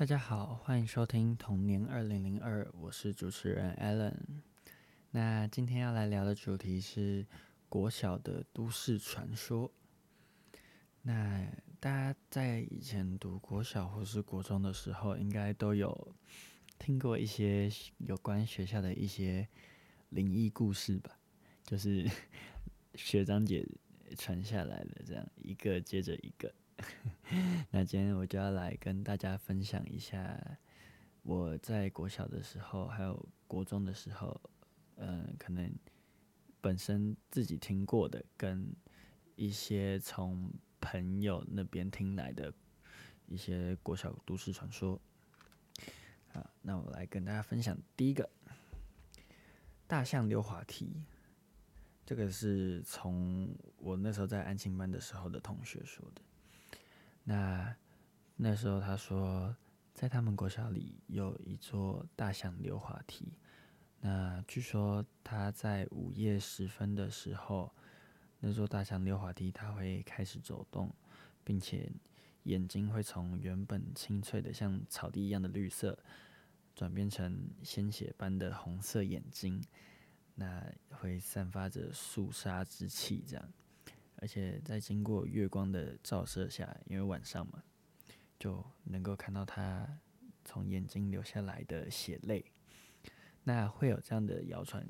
大家好，欢迎收听童年二零零二，我是主持人 Alan。那今天要来聊的主题是国小的都市传说。那大家在以前读国小或是国中的时候，应该都有听过一些有关学校的一些灵异故事吧？就是 学长姐传下来的，这样一个接着一个。那今天我就要来跟大家分享一下我在国小的时候，还有国中的时候，嗯、可能本身自己听过的，跟一些从朋友那边听来的一些国小都市传说。好，那我来跟大家分享第一个大象溜滑梯，这个是从我那时候在安庆班的时候的同学说的。那那时候他说，在他们国小里有一座大象溜滑梯。那据说他在午夜时分的时候，那座大象溜滑梯它会开始走动，并且眼睛会从原本清脆的像草地一样的绿色，转变成鲜血般的红色眼睛。那会散发着肃杀之气，这样。而且在经过月光的照射下，因为晚上嘛，就能够看到他从眼睛流下来的血泪。那会有这样的谣传，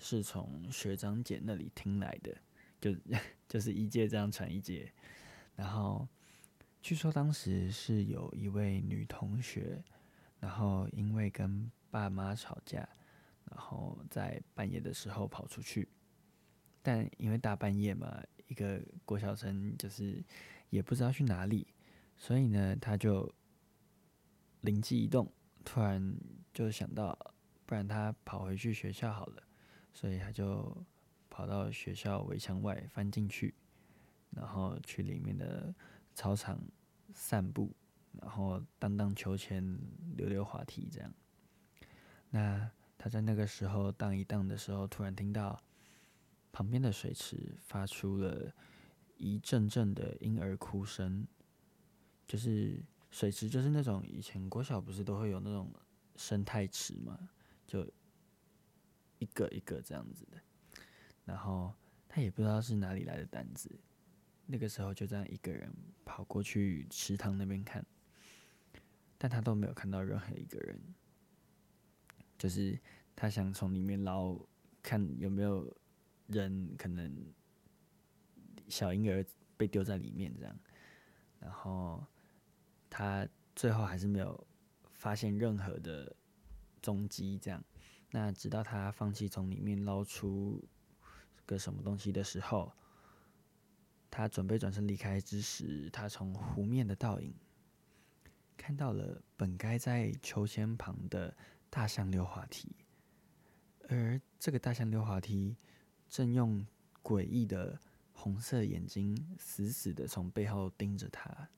是从学长姐那里听来的，就 就是一届这样传一届。然后据说当时是有一位女同学，然后因为跟爸妈吵架，然后在半夜的时候跑出去，但因为大半夜嘛。一个国小生就是也不知道去哪里，所以呢，他就灵机一动，突然就想到，不然他跑回去学校好了，所以他就跑到学校围墙外翻进去，然后去里面的操场散步，然后荡荡秋千、溜溜滑梯这样。那他在那个时候荡一荡的时候，突然听到。旁边的水池发出了一阵阵的婴儿哭声，就是水池，就是那种以前国小不是都会有那种生态池嘛，就一个一个这样子的。然后他也不知道是哪里来的胆子，那个时候就这样一个人跑过去池塘那边看，但他都没有看到任何一个人，就是他想从里面捞，看有没有。人可能小婴儿被丢在里面这样，然后他最后还是没有发现任何的踪迹这样。那直到他放弃从里面捞出个什么东西的时候，他准备转身离开之时，他从湖面的倒影看到了本该在秋千旁的大象溜滑梯，而这个大象溜滑梯。正用诡异的红色眼睛死死的从背后盯着他。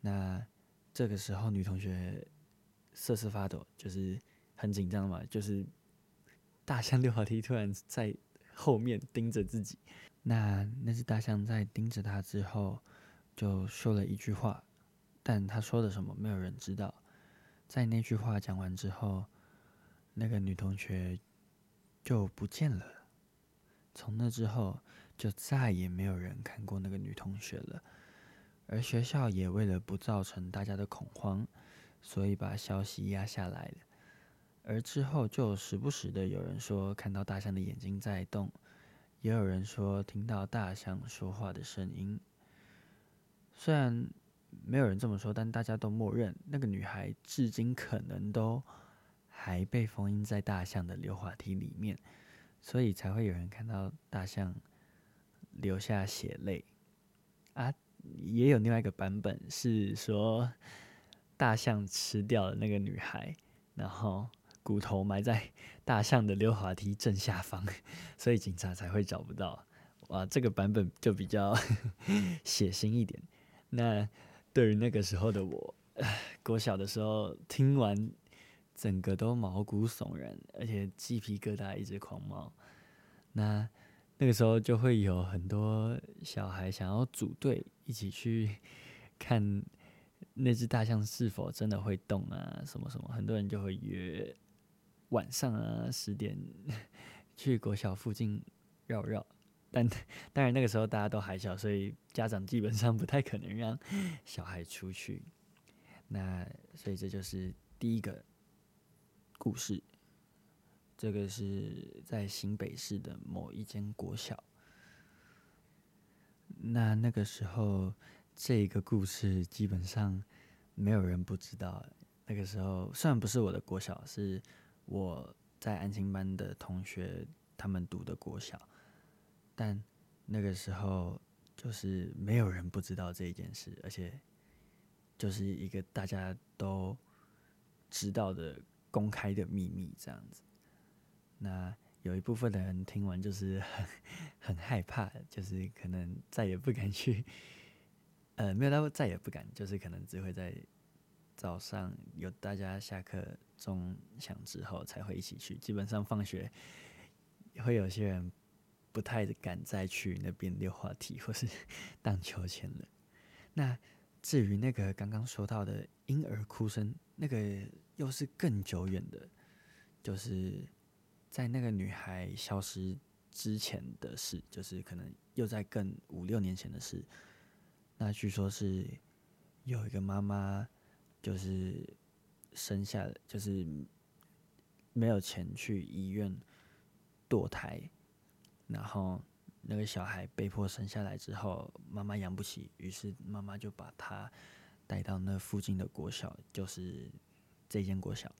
那这个时候，女同学瑟瑟发抖，就是很紧张嘛，就是大象六滑梯突然在后面盯着自己。那那只大象在盯着他之后，就说了一句话，但他说的什么，没有人知道。在那句话讲完之后，那个女同学就不见了。从那之后，就再也没有人看过那个女同学了。而学校也为了不造成大家的恐慌，所以把消息压下来了。而之后就时不时的有人说看到大象的眼睛在动，也有人说听到大象说话的声音。虽然没有人这么说，但大家都默认那个女孩至今可能都还被封印在大象的溜滑梯里面。所以才会有人看到大象流下血泪啊！也有另外一个版本是说，大象吃掉了那个女孩，然后骨头埋在大象的溜滑梯正下方，所以警察才会找不到。哇，这个版本就比较 血腥一点。那对于那个时候的我，国小的时候听完。整个都毛骨悚然，而且鸡皮疙瘩一直狂冒。那那个时候就会有很多小孩想要组队一起去看那只大象是否真的会动啊？什么什么，很多人就会约晚上啊十点 去国小附近绕绕。但当然那个时候大家都还小，所以家长基本上不太可能让小孩出去。那所以这就是第一个故事。这个是在新北市的某一间国小。那那个时候。这个故事基本上没有人不知道。那个时候虽然不是我的国小，是我在安心班的同学他们读的国小，但那个时候就是没有人不知道这一件事，而且就是一个大家都知道的公开的秘密这样子。那有一部分的人听完就是很 很害怕，就是可能再也不敢去。呃，没有，他再也不敢，就是可能只会在早上有大家下课钟响之后才会一起去。基本上放学会有些人不太敢再去那边溜滑梯或是 荡秋千了。那至于那个刚刚说到的婴儿哭声，那个又是更久远的，就是在那个女孩消失之前的事，就是可能又在更五六年前的事。那据说是有一个妈妈，就是生下，就是没有钱去医院堕胎，然后那个小孩被迫生下来之后，妈妈养不起，于是妈妈就把他带到那附近的国小，就是这间国小，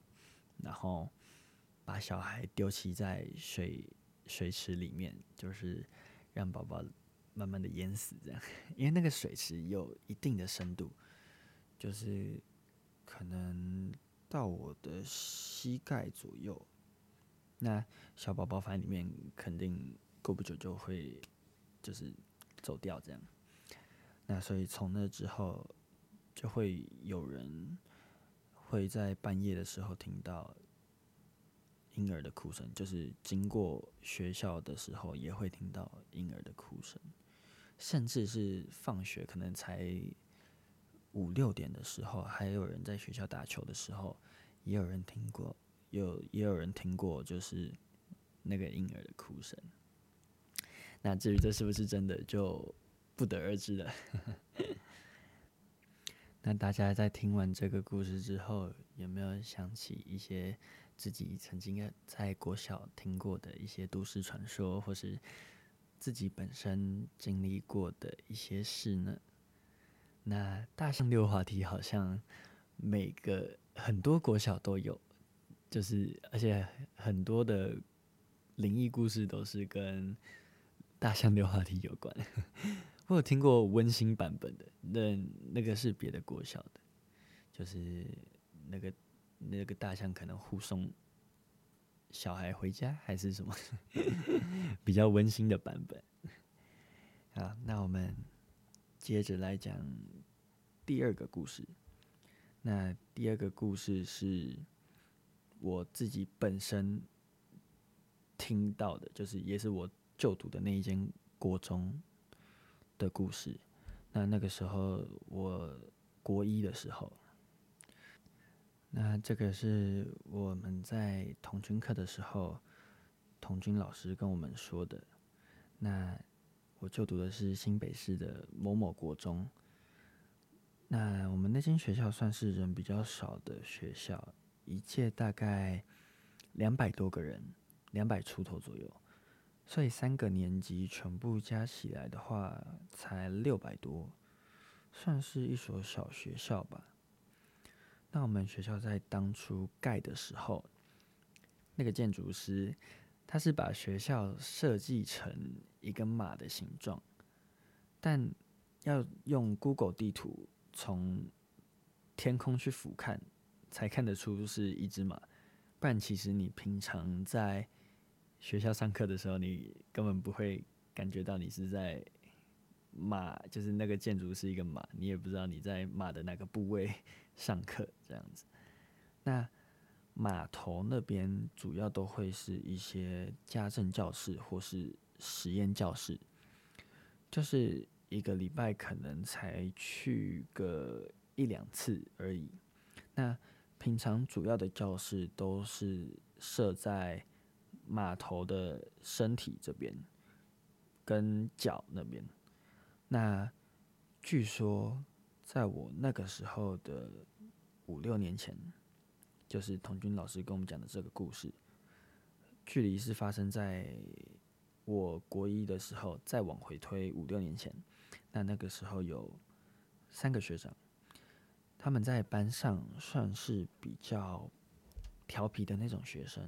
然后把小孩丢弃在水水池里面，就是让宝宝。慢慢的淹死，这样，因为那个水池有一定的深度，就是可能到我的膝盖左右。那小宝宝反正里面肯定过不久就会就是走掉，这样。那所以从那之后，就会有人会在半夜的时候听到婴儿的哭声，就是经过学校的时候也会听到婴儿的哭声。甚至是放学可能才五六点的时候，还有人在学校打球的时候，也有人听过，有也有人听过，就是那个婴儿的哭声。那至于这是不是真的，就不得而知了。那大家在听完这个故事之后，有没有想起一些自己曾经在国小听过的一些都市传说，或是？自己本身经历过的一些事呢？那大象溜滑梯好像每个很多国小都有，就是而且很多的灵异故事都是跟大象溜滑梯有关。我有听过温馨版本的，那那个是别的国小的，就是那个那个大象可能护送。小孩回家还是什么 比较温馨的版本？好，那我们接着来讲第二个故事。那第二个故事是我自己本身听到的，就是也是我就读的那一间国中的故事。那那个时候我国一的时候。那这个是我们在童军课的时候，童军老师跟我们说的。那我就读的是新北市的某某国中。那我们那间学校算是人比较少的学校，一届大概两百多个人，两百出头左右。所以三个年级全部加起来的话，才六百多，算是一所小学校吧。那我们学校在当初盖的时候，那个建筑师他是把学校设计成一个马的形状，但要用 Google 地图从天空去俯瞰，才看得出是一只马。不然，其实你平常在学校上课的时候，你根本不会感觉到你是在马，就是那个建筑是一个马，你也不知道你在马的哪个部位。上课这样子，那码头那边主要都会是一些家政教室或是实验教室，就是一个礼拜可能才去个一两次而已。那平常主要的教室都是设在码头的身体这边跟脚那边。那据说，在我那个时候的五六年前，就是童军老师跟我们讲的这个故事，距离是发生在我国一的时候，再往回推五六年前。那那个时候有三个学长，他们在班上算是比较调皮的那种学生，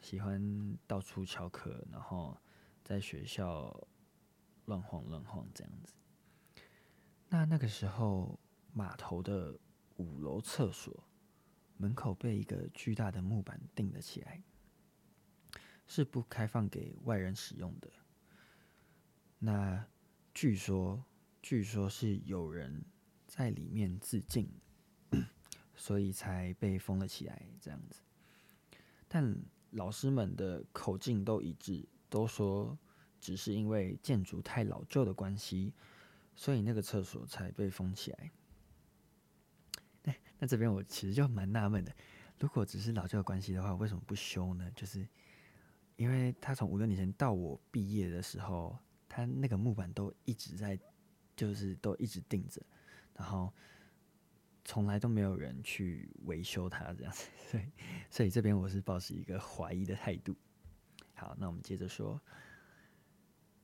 喜欢到处翘课，然后在学校乱晃乱晃这样子。那那个时候，码头的五楼厕所门口被一个巨大的木板钉了起来，是不开放给外人使用的。那据说，据说是有人在里面自尽，所以才被封了起来，这样子。但老师们的口径都一致，都说只是因为建筑太老旧的关系，所以那个厕所才被封起来。那那这边我其实就蛮纳闷的，如果只是老旧的关系的话，为什么不修呢？就是因为他从五六年前到我毕业的时候。他那个木板都一直在，就是都一直钉着，然后从来都没有人去维修它，这样子，所以所以这边我是抱持一个怀疑的态度。好，那我们接着说，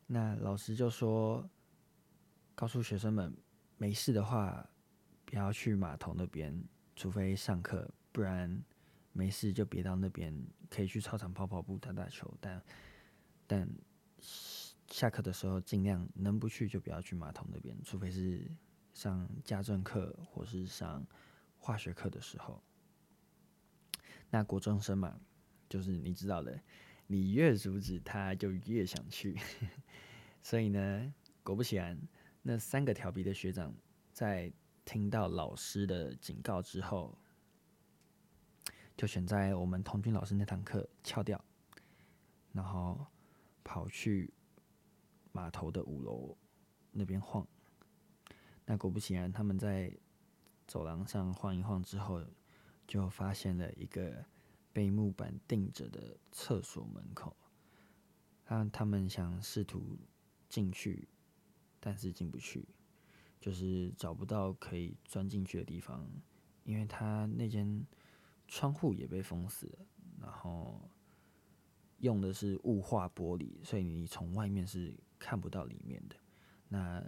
那老师就说，告诉学生们，没事的话不要去码头那边，除非上课，不然没事就别到那边，可以去操场跑跑步、打打球，但但。下课的时候，尽量能不去就不要去码头那边，除非是上家政课或是上化学课的时候。那国中生嘛，就是你知道的，你越阻止他，就越想去。所以呢，果不其然，那三个调皮的学长在听到老师的警告之后，就选在我们童军老师那堂课翘掉，然后跑去。码头的五楼那边晃，那果不其然，他们在走廊上晃一晃之后，就发现了一个被木板钉着的厕所门口。他他们想试图进去，但是进不去，就是找不到可以钻进去的地方，因为他那间窗户也被封死了，然后用的是雾化玻璃，所以你从外面是。看不到里面的，那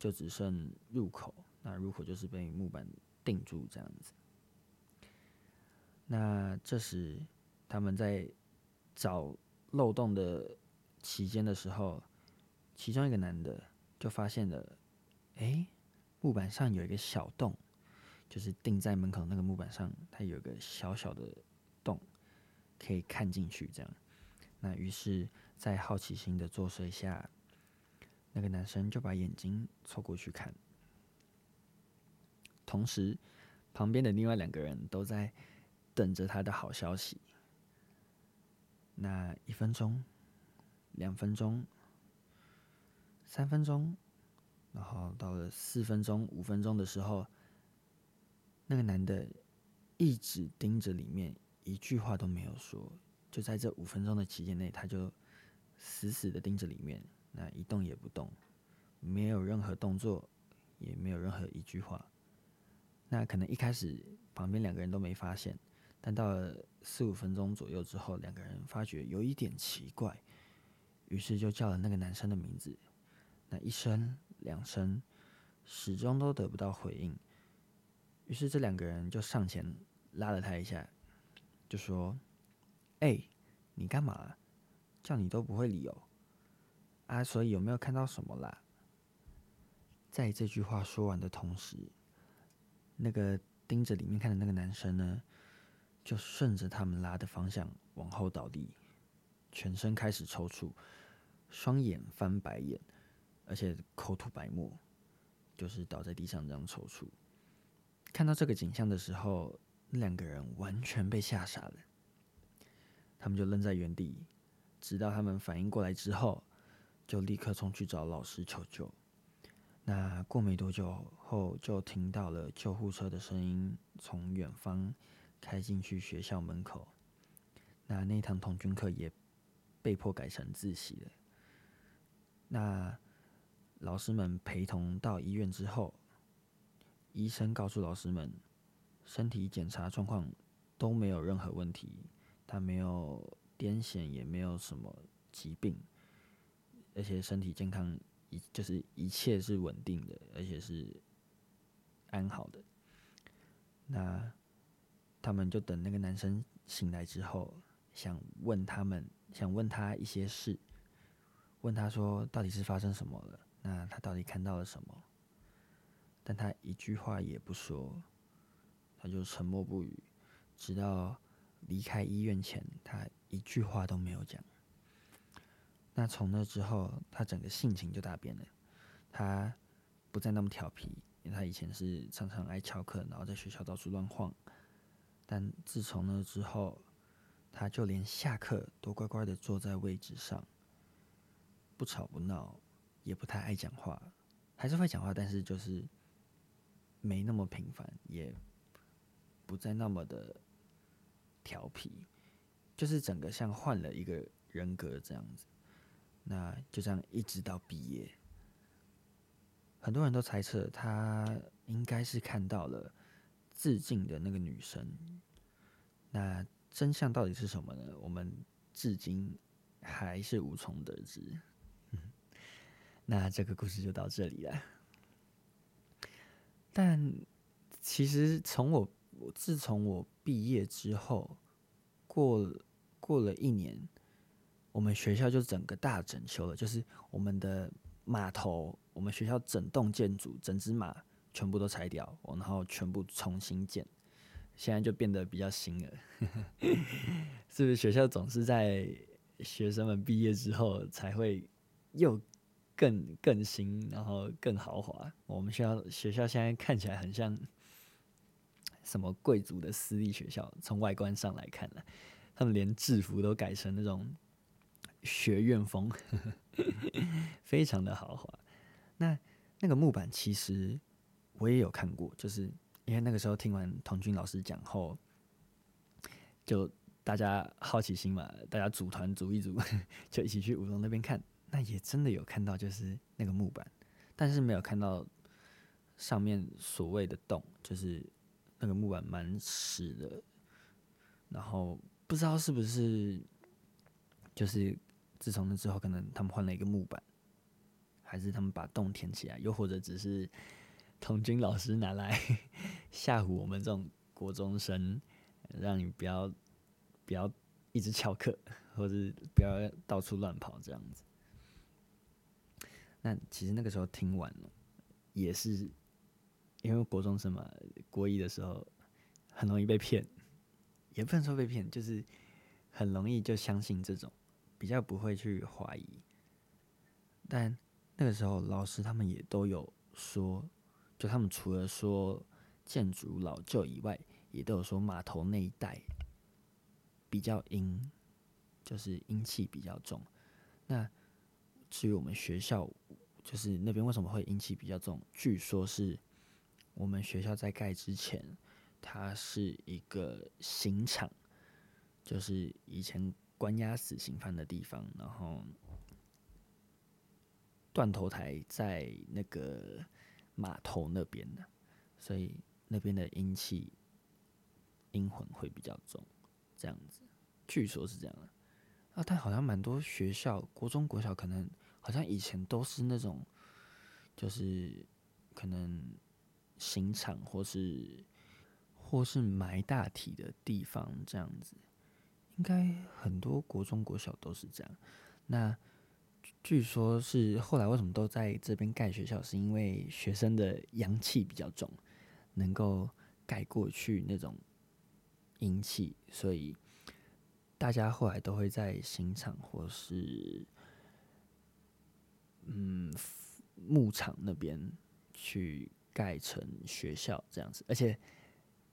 就只剩入口。那入口就是被木板钉住这样子。那这时他们在找漏洞的期间的时候，其中一个男的就发现了，哎，木板上有一个小洞，就是钉在门口那个木板上，它有个小小的洞，可以看进去这样。那于是。在好奇心的作祟下，那个男生就把眼睛凑过去看，同时旁边的另外两个人都在等着他的好消息。那一分钟、两分钟、三分钟，然后到了四分钟、五分钟的时候，那个男的一直盯着里面，一句话都没有说。就在这五分钟的期间内，他就。死死的盯着里面，那一动也不动，没有任何动作，也没有任何一句话。那可能一开始旁边两个人都没发现，但到了四五分钟左右之后，两个人发觉有一点奇怪，于是就叫了那个男生的名字。那一声两声，始终都得不到回应。于是这两个人就上前拉了他一下，就说：“哎，你干嘛？”叫你都不会理哦，啊，所以有没有看到什么啦？在这句话说完的同时，那个盯着里面看的那个男生呢，就顺着他们拉的方向往后倒地，全身开始抽搐，双眼翻白眼，而且口吐白沫，就是倒在地上这样抽搐。看到这个景象的时候，那两个人完全被吓傻了，他们就愣在原地。直到他们反应过来之后，就立刻冲去找老师求救。那过没多久后，就听到了救护车的声音从远方开进去学校门口。那那堂童军课也被迫改成自习了。那老师们陪同到医院之后，医生告诉老师们，身体检查状况都没有任何问题，他没有癫痫，也没有什么疾病，而且身体健康，一就是一切是稳定的，而且是安好的。那他们就等那个男生醒来之后。想问他们，想问他一些事，问他说到底是发生什么了？那他到底看到了什么？但他一句话也不说，他就沉默不语，直到离开医院前，他一句话都没有讲。那从那之后，他整个性情就大变了，他不再那么调皮，因为他以前是常常爱翘课，然后在学校到处乱晃，但自从那之后。他就连下课都乖乖的坐在位置上，不吵不闹，也不太爱讲话，还是会讲话，但是就是没那么频繁，也不再那么的调皮，就是整个像换了一个人格这样子。那就这样一直到毕业，很多人都猜测他应该是看到了自尽的那个女生，那。真相到底是什么呢？我们至今还是无从得知。那这个故事就到这里了。但其实从我我自从我毕业之后，过过了一年，我们学校就整个大整修了，就是我们的码头，我们学校整栋建筑，整只码全部都拆掉，然后全部重新建。现在就变得比较新了，是不是？学校总是在学生们毕业之后才会又更更新，然后更豪华。我们学校学校现在看起来很像什么贵族的私立学校，从外观上来看呢，他们连制服都改成那种学院风，非常的豪华。那那个木板其实我也有看过，就是。因为那个时候听完童军老师讲后，就大家好奇心嘛，大家组团组一组，就一起去五龙那边看。那也真的有看到，就是那个木板，但是没有看到上面所谓的洞，就是那个木板蛮实的。然后不知道是不是，就是自从那之后，可能他们换了一个木板，还是他们把洞填起来，又或者只是。童军老师拿来 吓唬我们这种国中生，让你不要不要一直翘课，或者不要到处乱跑这样子。那其实那个时候听完了，也是因为国中生嘛，国一的时候很容易被骗，也不能说被骗，就是很容易就相信这种，比较不会去怀疑。但那个时候老师他们也都有说。就他们除了说建筑老旧以外，也都有说码头那一带比较阴，就是阴气比较重。那至于我们学校，就是那边为什么会阴气比较重？据说是我们学校在盖之前，它是一个刑场，就是以前关押死刑犯的地方。然后断头台在那个。码头那边的，所以那边的阴气、阴魂会比较重，这样子，据说是这样的啊。但好像蛮多学校，国中、国小可能好像以前都是那种，就是可能刑场或是或是埋大体的地方，这样子，应该很多国中、国小都是这样。那。据说，是后来为什么都在这边盖学校，是因为学生的阳气比较重，能够盖过去那种阴气，所以大家后来都会在刑场或是嗯牧场那边去盖成学校这样子。而且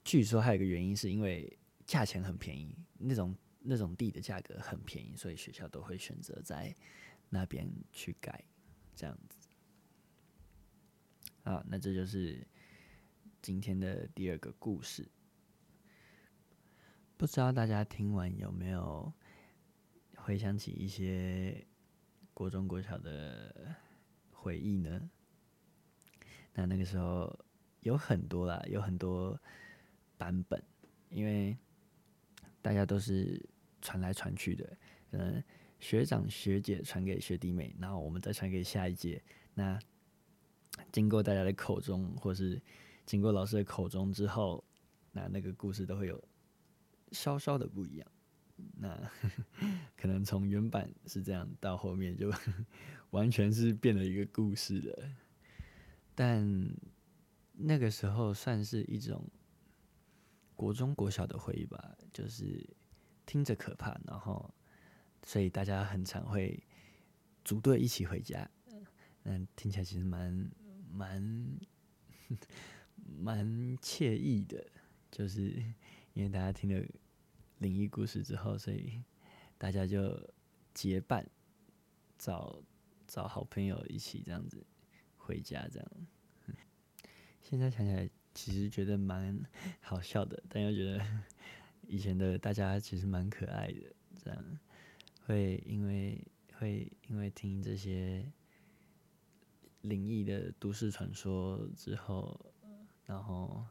据说还有一个原因，是因为价钱很便宜，那种那种地的价格很便宜，所以学校都会选择在。那边去盖，这样子。好，那这就是今天的第二个故事。不知道大家听完有没有回想起一些国中、国小的回忆呢？那那个时候有很多啦，有很多版本，因为大家都是传来传去的，嗯，学长学姐传给学弟妹，然后我们再传给下一届。那经过大家的口中，或是经过老师的口中之后，那那个故事都会有稍稍的不一样。那 可能从原版是这样，到后面就 完全是变了一个故事了。但那个时候算是一种国中国小的回忆吧，就是听着可怕，然后所以大家很常会组队一起回家。嗯，听起来其实蛮蛮 蛮惬意的，就是 因为大家听了灵异故事之后，所以大家就结伴找找好朋友一起这样子回家，这样。现在想起来，其实觉得蛮好笑的，但又觉得以前的大家其实蛮可爱的，这样会因为会因为听这些。灵异的都市传说之后，然后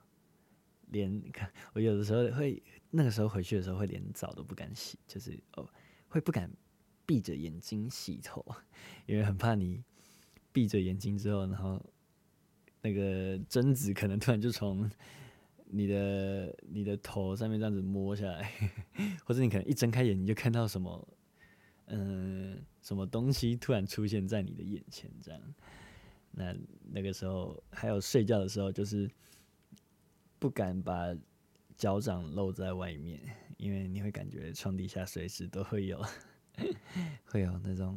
连看 我有的时候会那个时候回去的时候会连澡都不敢洗，就是哦会不敢闭着眼睛洗头，因为很怕你闭着眼睛之后，然后那个贞子可能突然就从你的你的头上面这样子摸下来，或者你可能一睁开眼你就看到什么嗯、什么东西突然出现在你的眼前这样。那那个时候还有睡觉的时候，就是不敢把脚掌露在外面，因为你会感觉床底下随时都会有 会有那种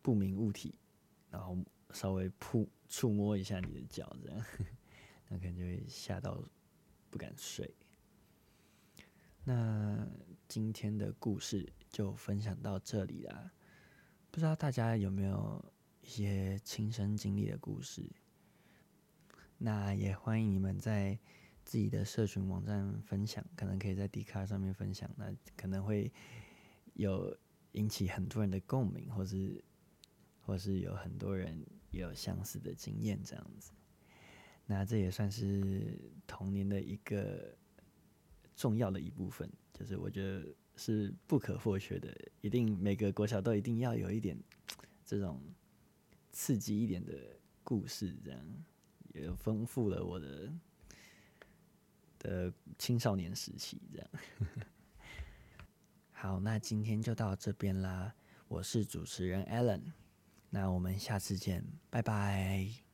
不明物体，然后稍微触触摸一下你的脚，这样那可能就会吓到不敢睡。那今天的故事就分享到这里啦，不知道大家有没有？一些亲身经历的故事，那也欢迎你们在自己的社群网站分享，可能可以在 Dcard 上面分享，那可能会有引起很多人的共鸣，或是或是有很多人也有相似的经验这样子。那这也算是童年的一个重要的一部分，就是我觉得是不可或缺的，一定每个国小都一定要有一点这种。刺激一点的故事，这样也丰富了我的的青少年时期。这样，好，那今天就到这边啦。我是主持人 Alan，那我们下次见，拜拜。